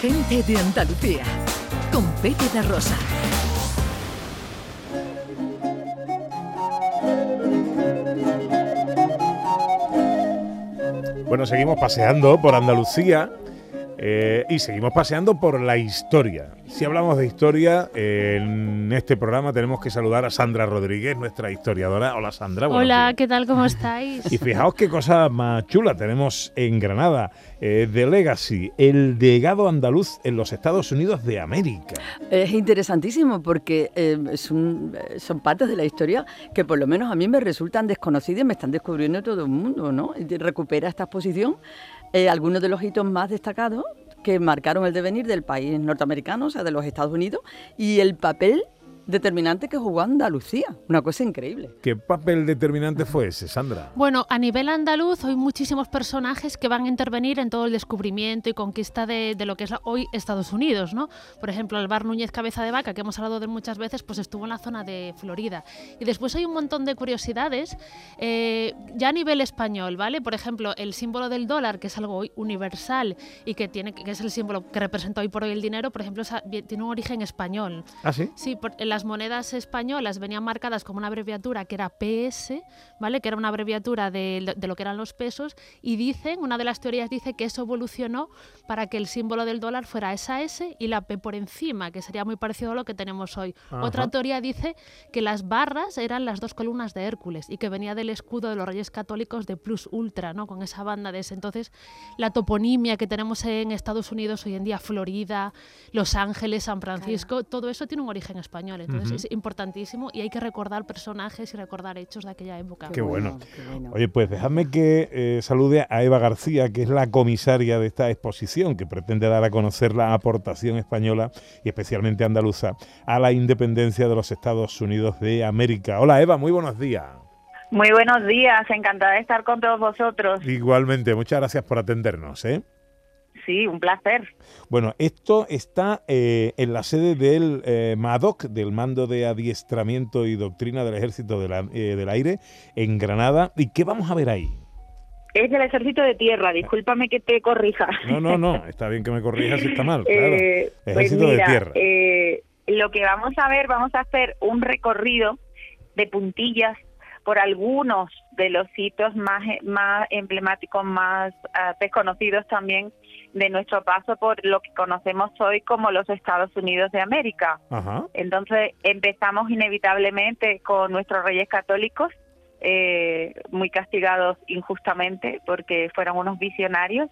Gente de Andalucía, con Pepe de Rosa. Bueno, seguimos paseando por Andalucía eh, y seguimos paseando por la historia. Si hablamos de historia, en este programa tenemos que saludar a Sandra Rodríguez, nuestra historiadora. Hola Sandra. Hola, ¿qué tal? ¿Cómo estáis? Y fijaos qué cosa más chula tenemos en Granada. Eh, The Legacy, el legado andaluz en los Estados Unidos de América. Es interesantísimo porque eh, son partes de la historia que por lo menos a mí me resultan desconocidas y me están descubriendo todo el mundo, ¿no? Recupera esta exposición eh, algunos de los hitos más destacados que marcaron el devenir del país norteamericano, o sea, de los Estados Unidos, y el papel determinante que jugó Andalucía. Una cosa increíble. ¿Qué papel determinante fue ese, Sandra? Bueno, a nivel andaluz hay muchísimos personajes que van a intervenir en todo el descubrimiento y conquista de, lo que es hoy Estados Unidos, ¿no? Por ejemplo, Alvar Núñez Cabeza de Vaca, que hemos hablado de muchas veces, pues estuvo en la zona de Florida. Y después hay un montón de curiosidades eh, ya a nivel español, ¿vale? Por ejemplo, el símbolo del dólar, que es algo hoy universal y que, tiene, que es el símbolo que representa hoy por hoy el dinero, por ejemplo, tiene un origen español. ¿Ah, sí? Sí, las las monedas españolas venían marcadas como una abreviatura que era PS, ¿vale? Que era una abreviatura de, lo que eran los pesos y dicen, una de las teorías dice que eso evolucionó para que el símbolo del dólar fuera esa S y la P por encima, que sería muy parecido a lo que tenemos hoy. Otra teoría dice que las barras eran las dos columnas de Hércules y que venía del escudo de los Reyes Católicos de Plus Ultra, ¿no? Con esa banda de ese. Entonces, la toponimia que tenemos en Estados Unidos hoy en día, Florida, Los Ángeles, San Francisco, todo eso tiene un origen español. Entonces es importantísimo y hay que recordar personajes y recordar hechos de aquella época. Qué, bueno. Oye, pues dejadme que eh, salude a Eva García, que es la comisaria de esta exposición, que pretende dar a conocer la aportación española y especialmente andaluza a la independencia de los Estados Unidos de América. Hola Eva, muy buenos días. Muy buenos días, encantada de estar con todos vosotros. Igualmente, muchas gracias por atendernos. ¿eh? Sí, un placer. Bueno, esto está eh, en la sede del eh, MADOC, del Mando de Adiestramiento y Doctrina del Ejército eh, del Aire, en Granada. ¿Y qué vamos a ver ahí? Es del Ejército de Tierra, discúlpame que te corrija. No, no, no, está bien que me corrijas si está mal, claro. Pues Ejército de Tierra. lo que vamos a ver, vamos a hacer un recorrido de puntillas por algunos de los sitios más, más emblemáticos, más ah, desconocidos también de nuestro paso por lo que conocemos hoy como los Estados Unidos de América. Entonces empezamos inevitablemente con nuestros reyes católicos, eh, muy castigados injustamente porque fueron unos visionarios,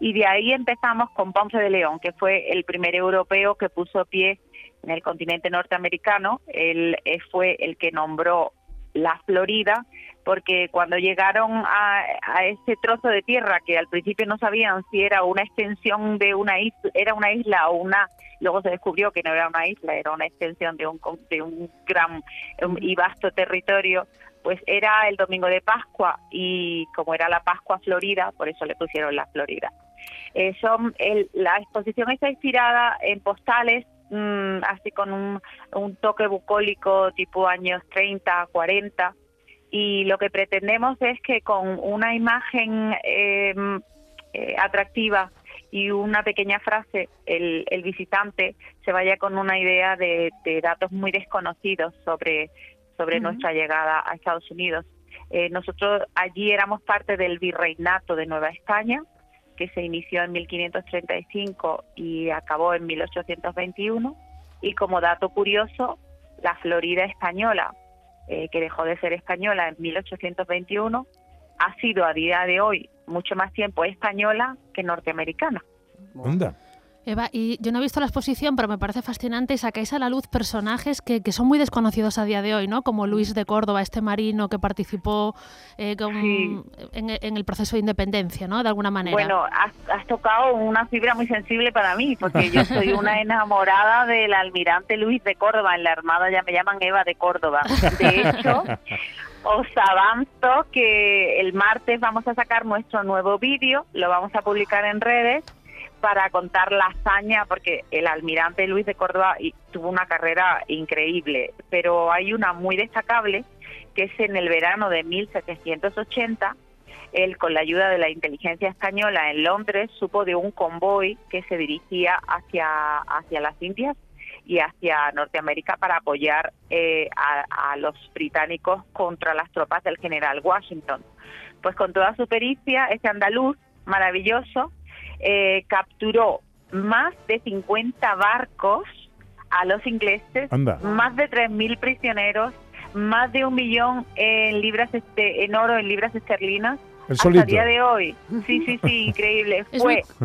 y de ahí empezamos con Ponce de León, que fue el primer europeo que puso pie en el continente norteamericano. Él eh, fue el que nombró la Florida, porque cuando llegaron a, ese trozo de tierra que al principio no sabían si era una extensión de una isla, era una isla o una, luego se descubrió que no era una isla, era una extensión de un, de un gran y vasto territorio, pues era el domingo de Pascua y como era la Pascua Florida, por eso le pusieron la Florida. Eh, son la exposición está inspirada en postales Mm, así con un, un toque bucólico tipo años 30, 40 y lo que pretendemos es que con una imagen em, eh, atractiva y una pequeña frase el, el, visitante se vaya con una idea de, datos muy desconocidos sobre, sobre nuestra llegada a Estados Unidos. Eh, nosotros allí éramos parte del virreinato de Nueva España, se inició en 1535 y acabó en 1821. Y como dato curioso, la Florida española, eh, que dejó de ser española en 1821, ha sido a día de hoy mucho más tiempo española que norteamericana. Eva, y yo no he visto la exposición, pero me parece fascinante y sacáis a la luz personajes que, son muy desconocidos a día de hoy, ¿no? Como Luis de Córdoba, este marino que participó eh, en, el proceso de independencia, ¿no? De alguna manera. Bueno, has, tocado una fibra muy sensible para mí, porque yo soy una enamorada del almirante Luis de Córdoba. En la Armada ya me llaman Eva de Córdoba. De hecho... os avanzo que el martes vamos a sacar nuestro nuevo vídeo, lo vamos a publicar en redes para contar la hazaña, porque el almirante Luis de Córdoba tuvo una carrera increíble, pero hay una muy destacable, que es en el verano de 1780, él con la ayuda de la inteligencia española en Londres supo de un convoy que se dirigía hacia, hacia las Indias y hacia Norteamérica para apoyar eh, a, los británicos contra las tropas del general Washington. Pues con toda su pericia, este andaluz maravilloso eh, capturó más de 50 barcos a los ingleses, más de 3.000 prisioneros, más de un millón en libras este, en oro, en libras esterlinas, el día de hoy. Sí, sí, sí, increíble.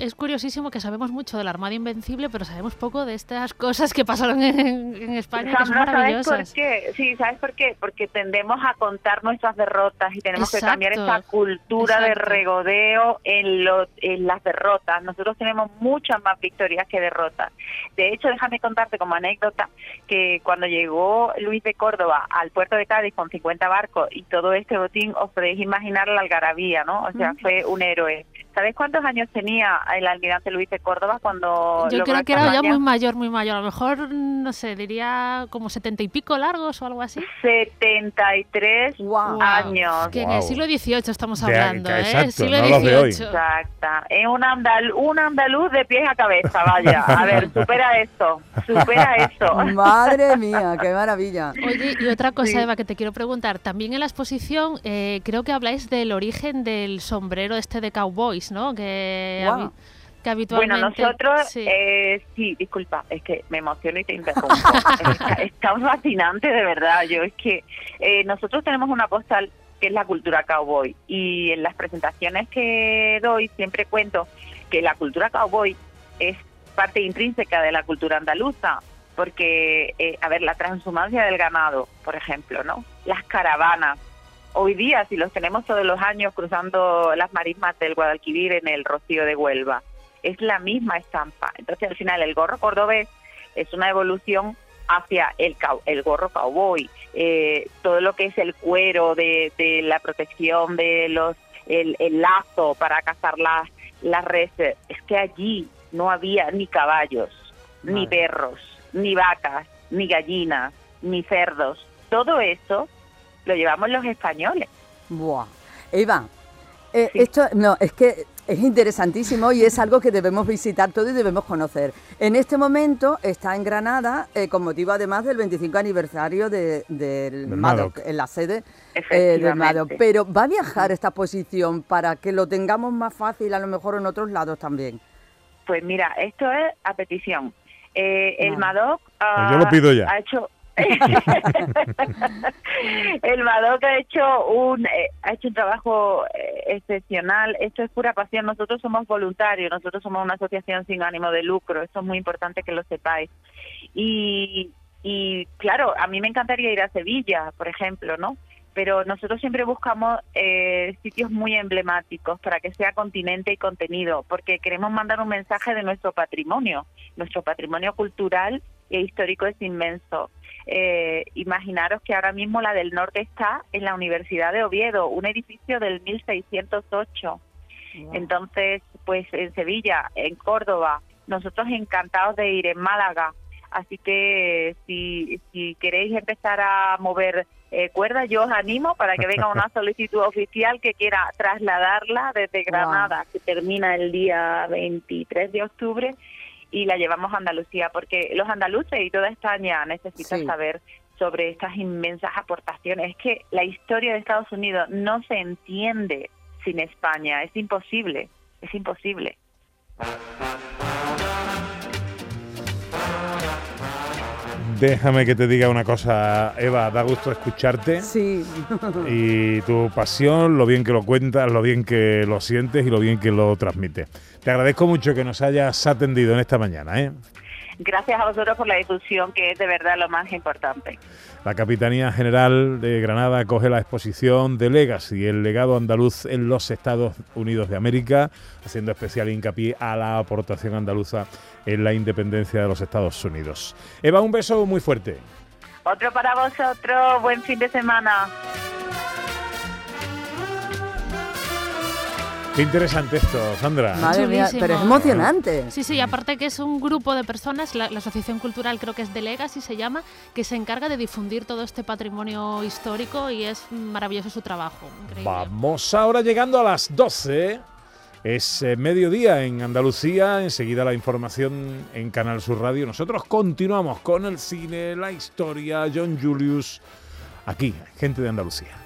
Es, curiosísimo que sabemos mucho de la Armada Invencible, pero sabemos poco de estas cosas que pasaron en, España, que son maravillosas. ¿sabes por qué? Sí, ¿sabes por qué? Porque tendemos a contar nuestras derrotas y tenemos que cambiar esa cultura de regodeo en, en las derrotas. Nosotros tenemos muchas más victorias que derrotas. De hecho, déjame contarte como anécdota que cuando llegó Luis de Córdoba al puerto de Cádiz con 50 barcos y todo este botín, os podéis imaginar la algarabía ¿no? O sea, fue un héroe. ¿Sabes cuántos años tenía el almirante Luis de Córdoba cuando... Yo creo que era ya muy mayor, muy mayor. A lo mejor, no sé, diría como setenta y pico largos o algo así. 73 años. Que en el siglo XVIII estamos hablando, ¿eh? Exacto, siglo XVIII. Exacta. Es un, andal, un andaluz de pies a cabeza, vaya. A ver, supera esto, supera esto. Madre mía, qué maravilla. Oye, y otra cosa, Eva, que te quiero preguntar. También en la exposición eh, creo que habláis del origen del sombrero este de cowboys ¿no? Que, habitualmente... Bueno, nosotros, sí. Eh, sí. disculpa, es que me emociono y te interrumpo. está, fascinante, de verdad. Yo es que eh, nosotros tenemos una postal que es la cultura cowboy y en las presentaciones que doy siempre cuento que la cultura cowboy es parte intrínseca de la cultura andaluza porque, eh, a ver, la transhumancia del ganado, por ejemplo, ¿no? Las caravanas, hoy día, si los tenemos todos los años cruzando las marismas del Guadalquivir en el Rocío de Huelva, es la misma estampa. Entonces, al final, el gorro cordobés es una evolución hacia el, el gorro cowboy, eh, todo lo que es el cuero de, la protección de los, el, lazo para cazar las, las reses. Es que allí no había ni caballos, ni perros, ni vacas, ni gallinas, ni cerdos. Todo eso lo llevamos los españoles. Buah. Eva, eh, esto no, es que es interesantísimo y es algo que debemos visitar todo y debemos conocer. En este momento está en Granada, eh, con motivo además del 25 aniversario de, del MADOC, en la sede eh, del MADOC. Pero ¿va a viajar esta exposición para que lo tengamos más fácil a lo mejor en otros lados también? Pues mira, esto es a petición. el MADOC pues yo lo pido ya. ha hecho el Madoc ha hecho un eh, ha hecho un trabajo eh, excepcional. Esto es pura pasión. Nosotros somos voluntarios, nosotros somos una asociación sin ánimo de lucro. Esto es muy importante que lo sepáis. Y, y claro, a mí me encantaría ir a Sevilla, por ejemplo, ¿no? Pero nosotros siempre buscamos eh, sitios muy emblemáticos para que sea continente y contenido, porque queremos mandar un mensaje de nuestro patrimonio. Nuestro patrimonio cultural e histórico es inmenso eh, imaginaros que ahora mismo la del norte está en la Universidad de Oviedo, un edificio del 1608. Entonces, pues en Sevilla, en Córdoba, nosotros encantados de ir en Málaga. Así que si, si queréis empezar a mover eh, cuerdas, yo os animo para que venga una solicitud oficial que quiera trasladarla desde Granada, que termina el día 23 de octubre, y la llevamos a Andalucía, porque los andaluces y toda España necesitan saber sobre estas inmensas aportaciones. Es que la historia de Estados Unidos no se entiende sin España, es imposible, es imposible. Déjame que te diga una cosa, Eva, da gusto escucharte. Sí. y tu pasión, lo bien que lo cuentas, lo bien que lo sientes y lo bien que lo transmites. Te agradezco mucho que nos hayas atendido en esta mañana. ¿eh? Gracias a vosotros por la difusión, que es de verdad lo más importante. La Capitanía General de Granada acoge la exposición de Legacy, el legado andaluz en los Estados Unidos de América, haciendo especial hincapié a la aportación andaluza en la independencia de los Estados Unidos. Eva, un beso muy fuerte. Otro para vosotros, buen fin de semana. Qué interesante esto, Sandra. Madre mía, pero es emocionante. Sí, sí, aparte que es un grupo de personas, la, la Asociación Cultural creo que es de Legacy se llama, que se encarga de difundir todo este patrimonio histórico y es maravilloso su trabajo. increíble. Vamos ahora llegando a las 12. Es eh, mediodía en Andalucía, enseguida la información en Canal Sur Radio. Nosotros continuamos con el cine, la historia, John Julius, aquí, gente de Andalucía.